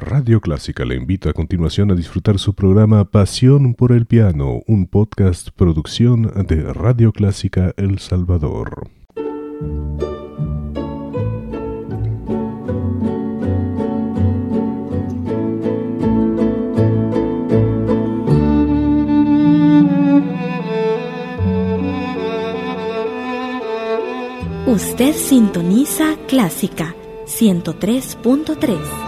Radio Clásica le invita a continuación a disfrutar su programa Pasión por el Piano, un podcast producción de Radio Clásica El Salvador. Usted sintoniza Clásica 103.3.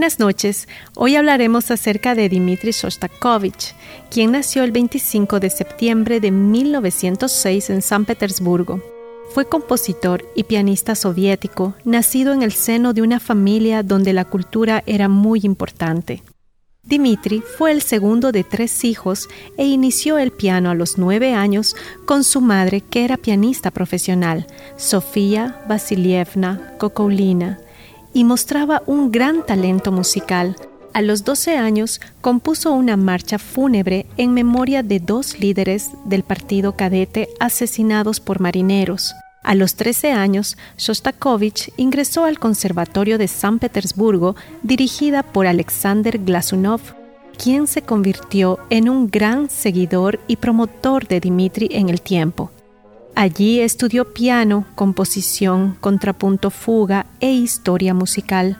Buenas noches. Hoy hablaremos acerca de Dmitri Shostakovich, quien nació el 25 de septiembre de 1906 en San Petersburgo. Fue compositor y pianista soviético, nacido en el seno de una familia donde la cultura era muy importante. Dmitri fue el segundo de tres hijos e inició el piano a los nueve años con su madre, que era pianista profesional, Sofía Vasilievna Kokoulina y mostraba un gran talento musical. A los 12 años compuso una marcha fúnebre en memoria de dos líderes del partido cadete asesinados por marineros. A los 13 años, Shostakovich ingresó al Conservatorio de San Petersburgo, dirigida por Alexander Glasunov, quien se convirtió en un gran seguidor y promotor de Dmitri en el tiempo. Allí estudió piano, composición, contrapunto fuga e historia musical.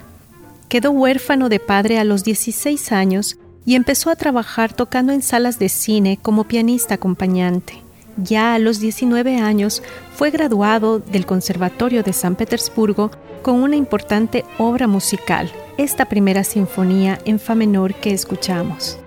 Quedó huérfano de padre a los 16 años y empezó a trabajar tocando en salas de cine como pianista acompañante. Ya a los 19 años fue graduado del Conservatorio de San Petersburgo con una importante obra musical, esta primera sinfonía en fa menor que escuchamos.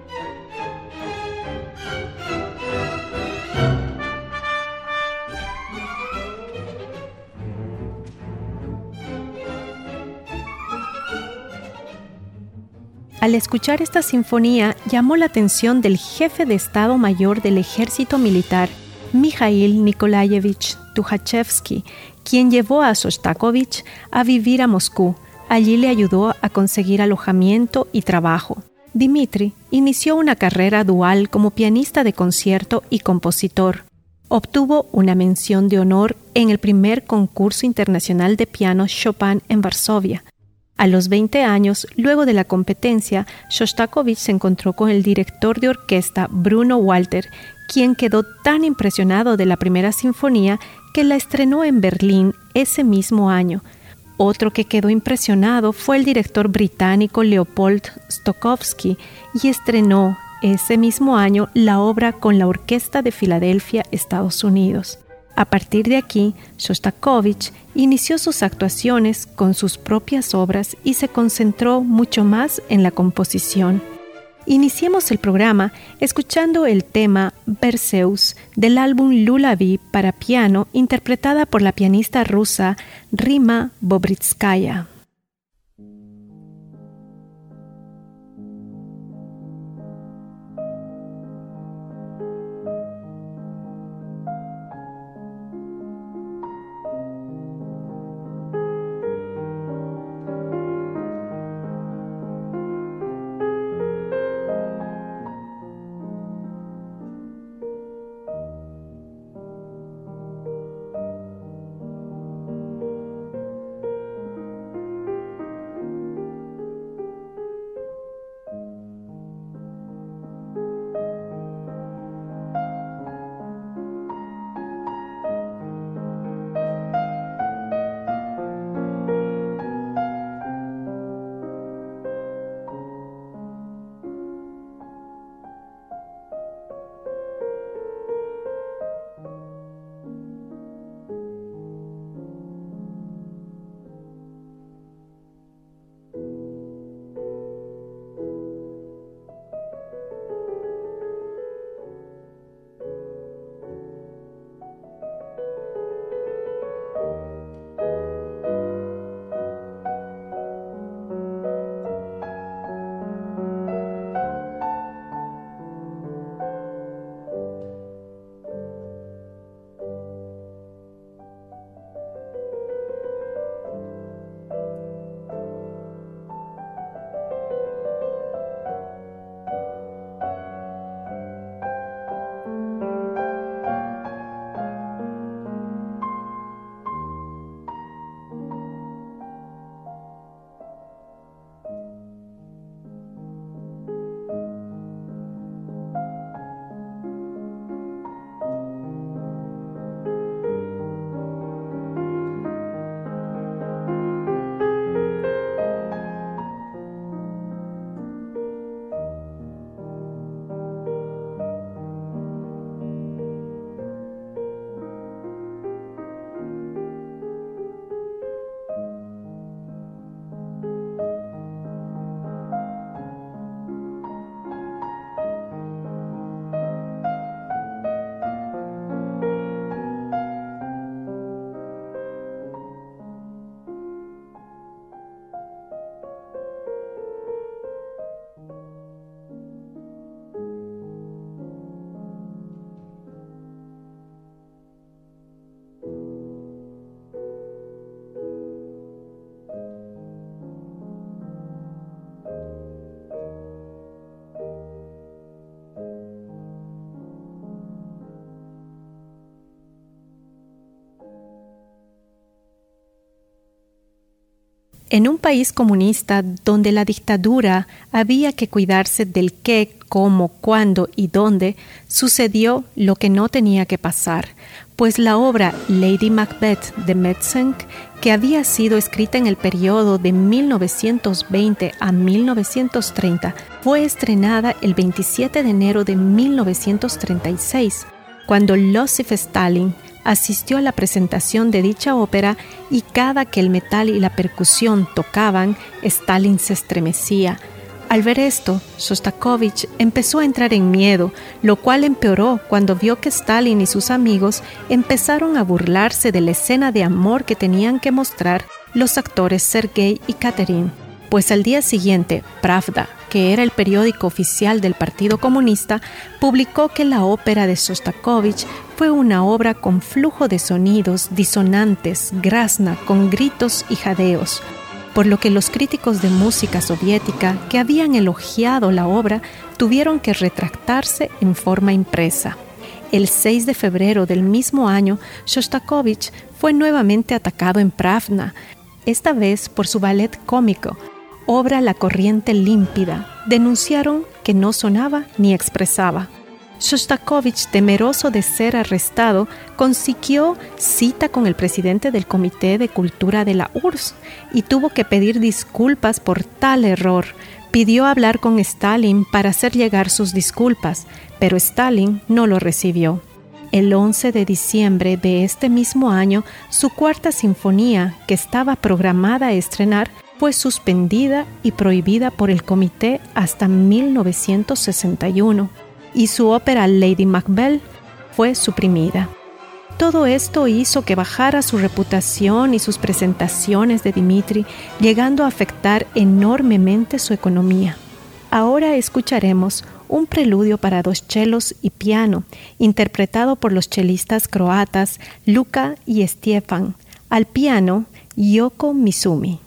Al escuchar esta sinfonía llamó la atención del jefe de Estado Mayor del Ejército Militar, Mikhail Nikolayevich Tukhachevsky, quien llevó a Sostakovich a vivir a Moscú. Allí le ayudó a conseguir alojamiento y trabajo. Dmitri inició una carrera dual como pianista de concierto y compositor. Obtuvo una mención de honor en el primer concurso internacional de piano Chopin en Varsovia a los 20 años, luego de la competencia, Shostakovich se encontró con el director de orquesta Bruno Walter, quien quedó tan impresionado de la primera sinfonía que la estrenó en Berlín ese mismo año. Otro que quedó impresionado fue el director británico Leopold Stokowski y estrenó ese mismo año la obra con la Orquesta de Filadelfia, Estados Unidos. A partir de aquí, Shostakovich inició sus actuaciones con sus propias obras y se concentró mucho más en la composición. Iniciemos el programa escuchando el tema Berceus del álbum Lullaby para piano interpretada por la pianista rusa Rima Bobritskaya. En un país comunista donde la dictadura había que cuidarse del qué, cómo, cuándo y dónde, sucedió lo que no tenía que pasar, pues la obra Lady Macbeth de Metzenk, que había sido escrita en el periodo de 1920 a 1930, fue estrenada el 27 de enero de 1936, cuando Losif Stalin asistió a la presentación de dicha ópera y cada que el metal y la percusión tocaban, Stalin se estremecía. Al ver esto, Shostakovich empezó a entrar en miedo, lo cual empeoró cuando vio que Stalin y sus amigos empezaron a burlarse de la escena de amor que tenían que mostrar los actores Sergei y Catherine. Pues al día siguiente, Pravda, que era el periódico oficial del Partido Comunista, publicó que la ópera de Shostakovich fue una obra con flujo de sonidos disonantes, grasna, con gritos y jadeos, por lo que los críticos de música soviética que habían elogiado la obra tuvieron que retractarse en forma impresa. El 6 de febrero del mismo año, Shostakovich fue nuevamente atacado en Pravna, esta vez por su ballet cómico, obra La corriente límpida, denunciaron que no sonaba ni expresaba. Shostakovich, temeroso de ser arrestado, consiguió cita con el presidente del Comité de Cultura de la URSS y tuvo que pedir disculpas por tal error. Pidió hablar con Stalin para hacer llegar sus disculpas, pero Stalin no lo recibió. El 11 de diciembre de este mismo año, su cuarta sinfonía, que estaba programada a estrenar, fue suspendida y prohibida por el comité hasta 1961 y su ópera Lady Macbeth fue suprimida. Todo esto hizo que bajara su reputación y sus presentaciones de Dimitri, llegando a afectar enormemente su economía. Ahora escucharemos un preludio para dos chelos y piano, interpretado por los chelistas croatas Luka y Stefan, al piano Yoko Mizumi.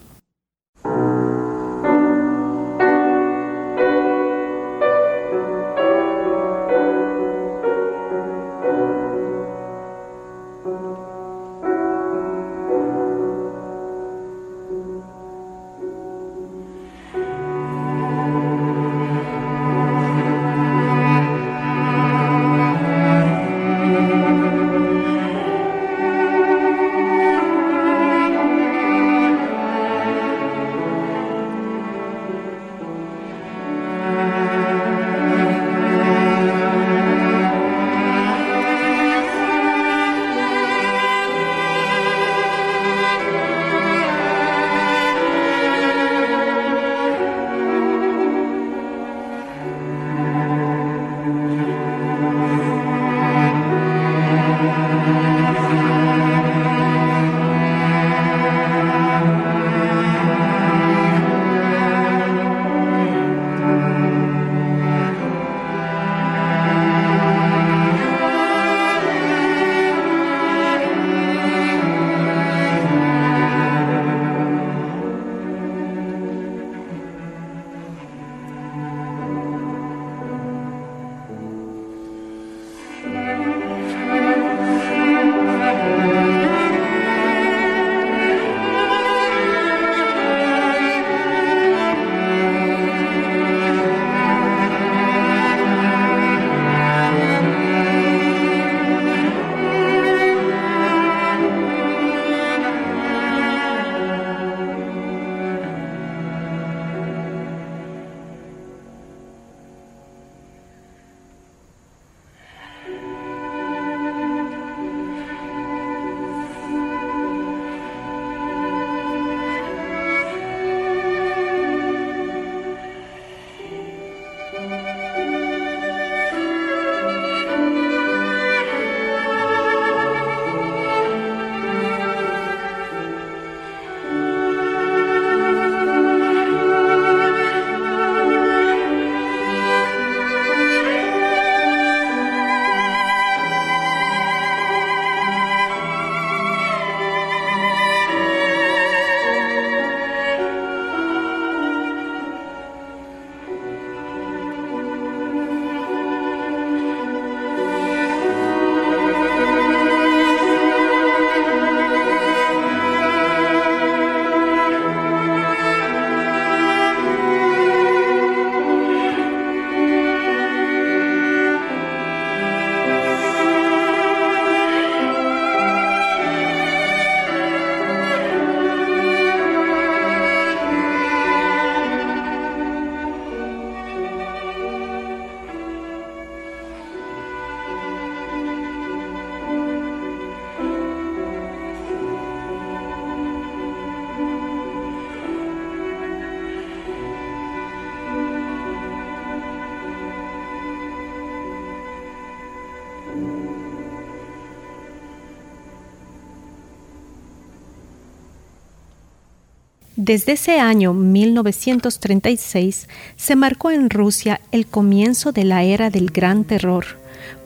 Desde ese año 1936 se marcó en Rusia el comienzo de la era del Gran Terror,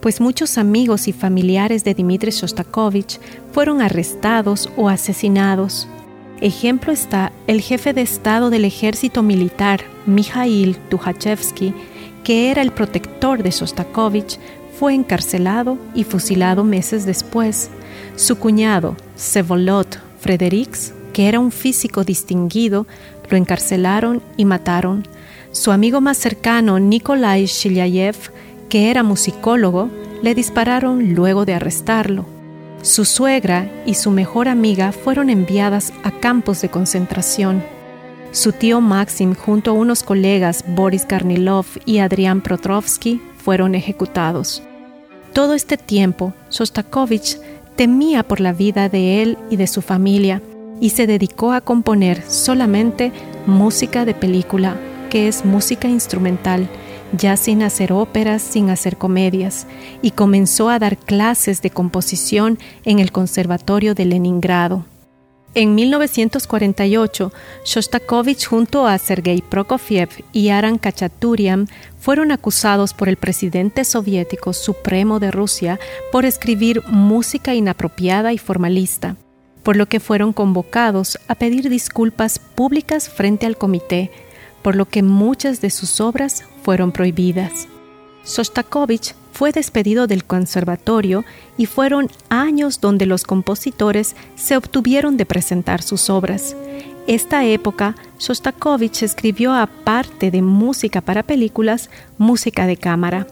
pues muchos amigos y familiares de Dmitri Shostakovich fueron arrestados o asesinados. Ejemplo está el jefe de Estado del ejército militar, Mikhail Tukhachevsky, que era el protector de Shostakovich, fue encarcelado y fusilado meses después. Su cuñado, Sevolod Frederiks, que era un físico distinguido, lo encarcelaron y mataron. Su amigo más cercano, Nikolai Shilyayev, que era musicólogo, le dispararon luego de arrestarlo. Su suegra y su mejor amiga fueron enviadas a campos de concentración. Su tío Maxim junto a unos colegas Boris Karnilov y Adrián Protrovsky fueron ejecutados. Todo este tiempo, Shostakovich temía por la vida de él y de su familia y se dedicó a componer solamente música de película, que es música instrumental, ya sin hacer óperas, sin hacer comedias, y comenzó a dar clases de composición en el Conservatorio de Leningrado. En 1948, Shostakovich junto a Sergei Prokofiev y Aran Kachaturian fueron acusados por el presidente soviético supremo de Rusia por escribir música inapropiada y formalista por lo que fueron convocados a pedir disculpas públicas frente al comité, por lo que muchas de sus obras fueron prohibidas. Sostakovich fue despedido del conservatorio y fueron años donde los compositores se obtuvieron de presentar sus obras. Esta época, Sostakovich escribió aparte de música para películas, música de cámara.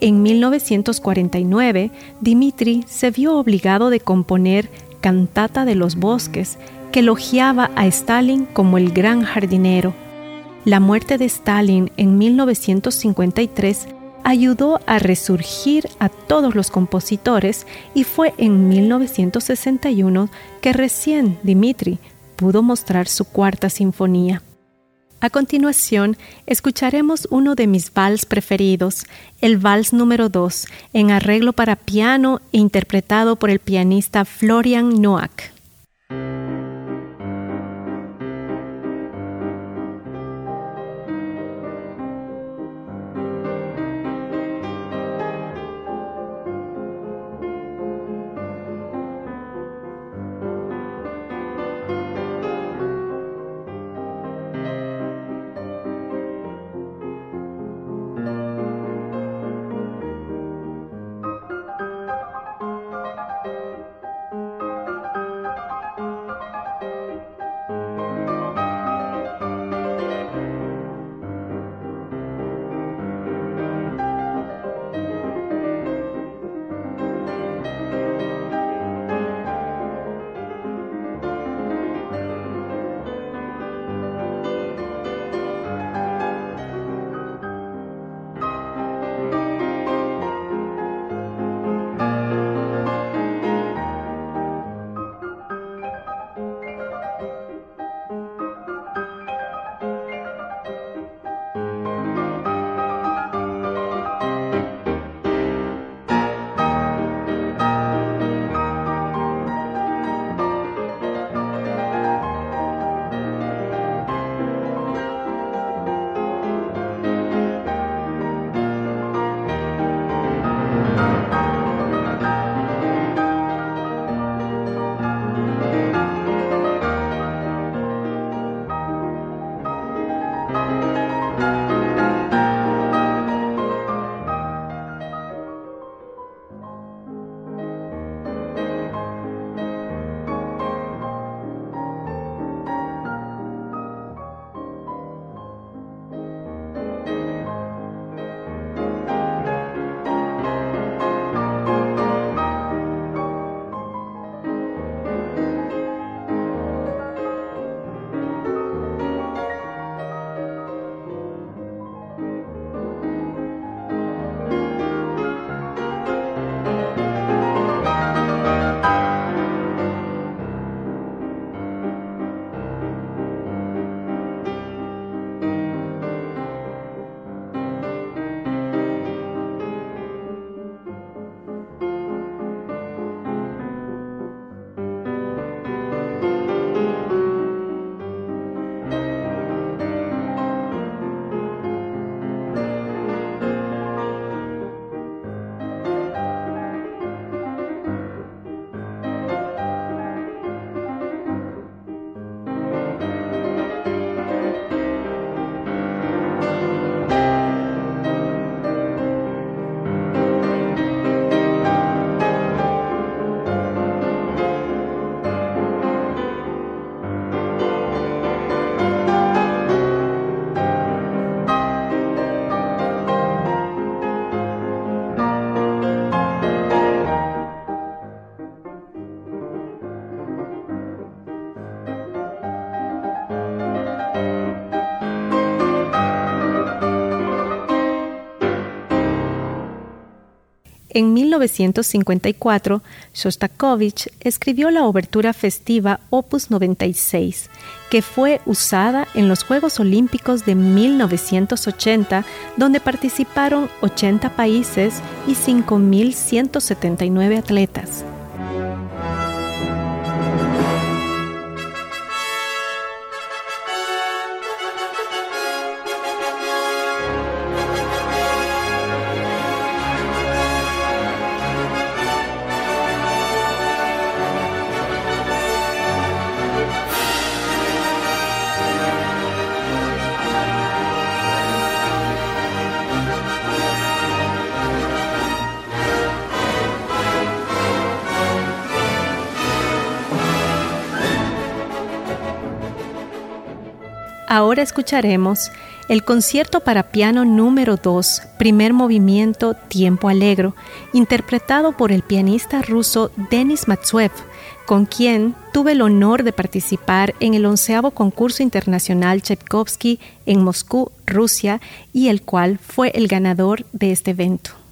En 1949, Dmitri se vio obligado de componer Cantata de los Bosques, que elogiaba a Stalin como el gran jardinero. La muerte de Stalin en 1953 ayudó a resurgir a todos los compositores y fue en 1961 que recién Dmitri pudo mostrar su cuarta sinfonía. A continuación, escucharemos uno de mis vals preferidos, el vals número 2, en arreglo para piano e interpretado por el pianista Florian Noack. En 1954, Shostakovich escribió la obertura festiva Opus 96, que fue usada en los Juegos Olímpicos de 1980, donde participaron 80 países y 5.179 atletas. Escucharemos el concierto para piano número 2, primer movimiento Tiempo Alegro, interpretado por el pianista ruso Denis Matsuev, con quien tuve el honor de participar en el onceavo concurso internacional Tchaikovsky en Moscú, Rusia, y el cual fue el ganador de este evento.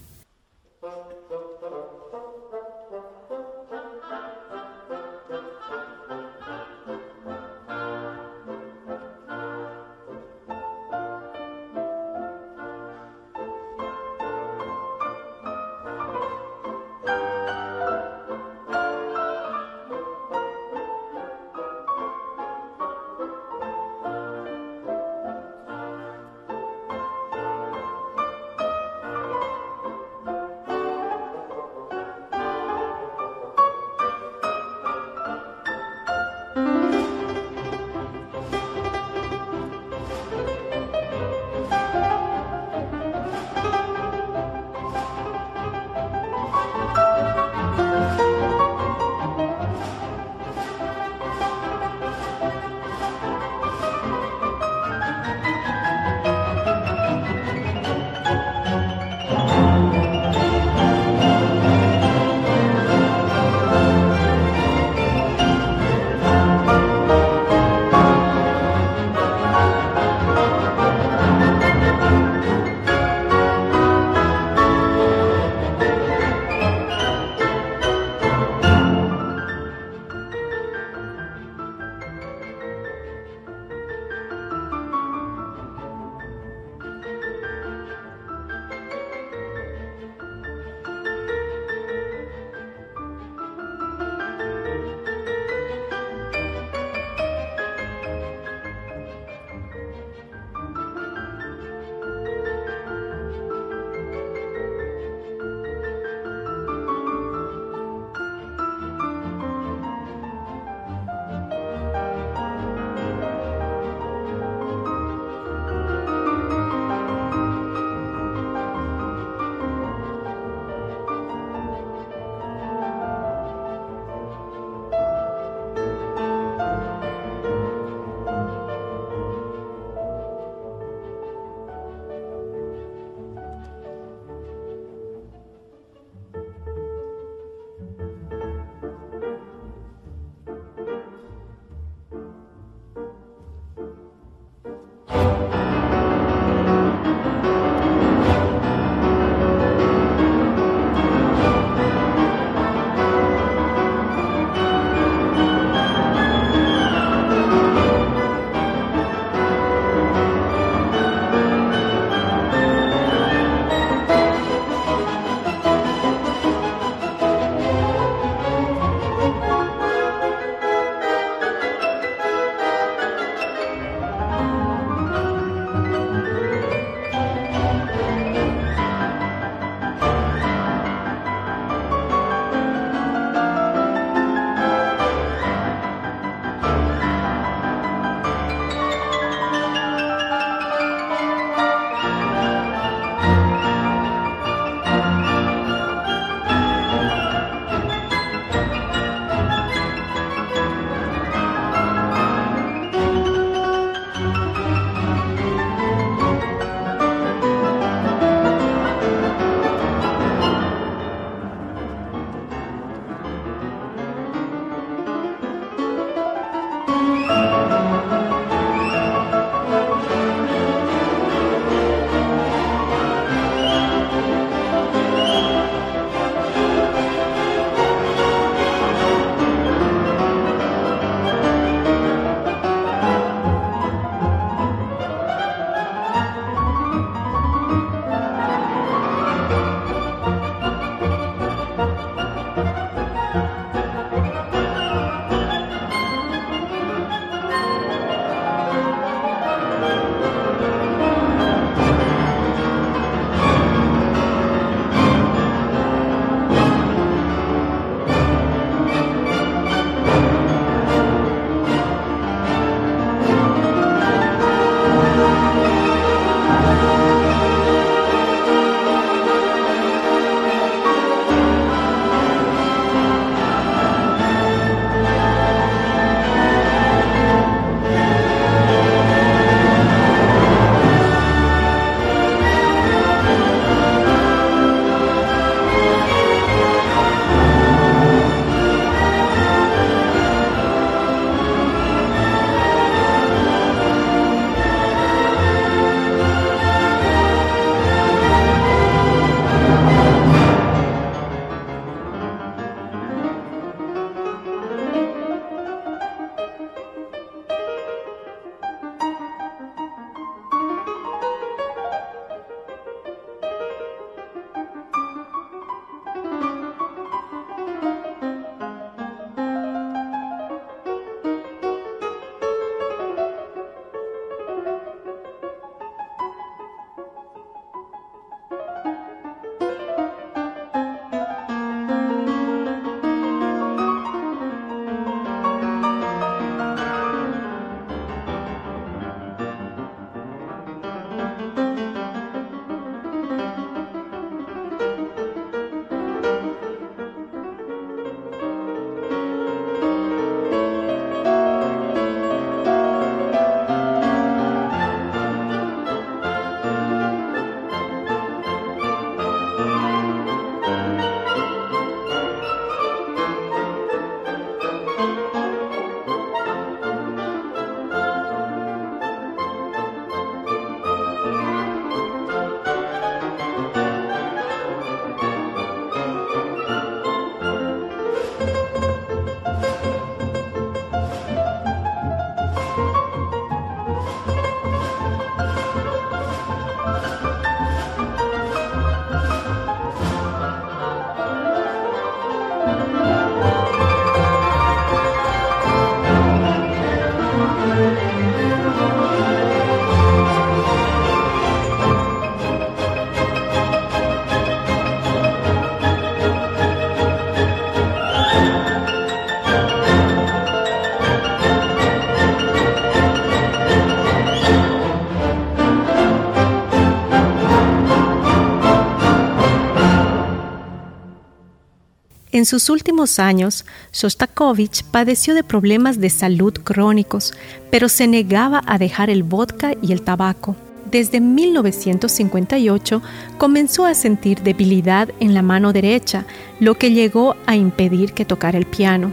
En sus últimos años, Shostakovich padeció de problemas de salud crónicos, pero se negaba a dejar el vodka y el tabaco. Desde 1958 comenzó a sentir debilidad en la mano derecha, lo que llegó a impedir que tocara el piano.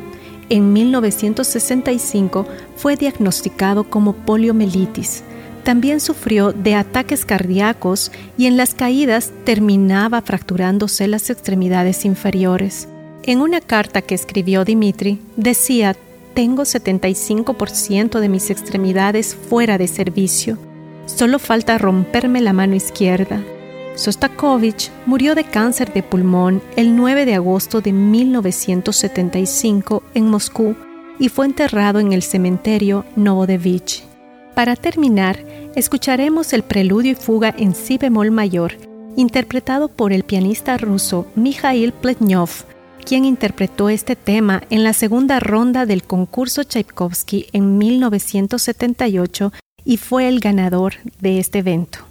En 1965 fue diagnosticado como poliomielitis. También sufrió de ataques cardíacos y en las caídas terminaba fracturándose las extremidades inferiores. En una carta que escribió Dimitri, decía, tengo 75% de mis extremidades fuera de servicio. Solo falta romperme la mano izquierda. Sostakovich murió de cáncer de pulmón el 9 de agosto de 1975 en Moscú y fue enterrado en el cementerio Novodevich. Para terminar, escucharemos el preludio y fuga en si bemol mayor, interpretado por el pianista ruso Mikhail Pletnyov, quien interpretó este tema en la segunda ronda del concurso Tchaikovsky en 1978 y fue el ganador de este evento.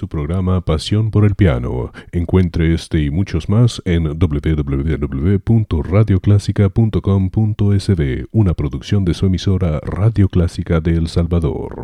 su programa Pasión por el Piano. Encuentre este y muchos más en www.radioclásica.com.sb, una producción de su emisora Radio Clásica de El Salvador.